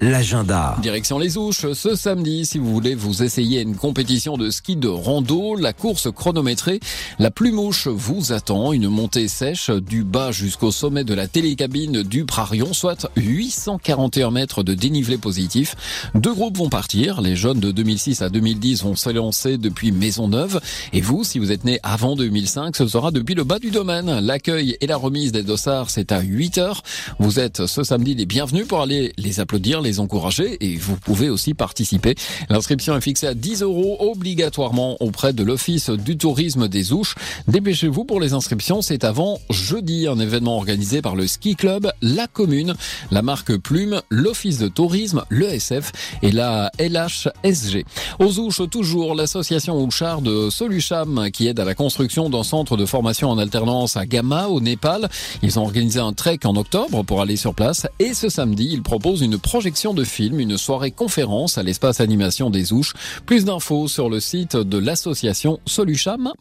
l'agenda. Direction les Ouches, ce samedi, si vous voulez vous essayer une compétition de ski de rando, la course chronométrée, la Plumouche vous attend, une montée sèche du bas jusqu'au sommet de la télécabine du Prarion, soit 841 mètres de dénivelé positif. Deux groupes vont partir, les jeunes de 2006 à 2010 vont s'élancer depuis Maisonneuve, et vous, si vous êtes né avant 2005, ce sera depuis le bas du domaine. L'accueil et la remise des dossards, c'est à 8 heures. Vous êtes ce samedi les bienvenus pour aller les applaudir, encourager et vous pouvez aussi participer. L'inscription est fixée à 10 euros obligatoirement auprès de l'Office du tourisme des Ouches. Dépêchez-vous pour les inscriptions, c'est avant jeudi, un événement organisé par le ski club, la commune, la marque Plume, l'Office de tourisme, l'ESF et la LHSG. Aux Ouches, toujours l'association Ouchard de Solucham qui aide à la construction d'un centre de formation en alternance à Gama au Népal. Ils ont organisé un trek en octobre pour aller sur place et ce samedi, ils proposent une projection de une soirée conférence à l'espace animation des Ouches. Plus d'infos sur le site de l'association Solucham.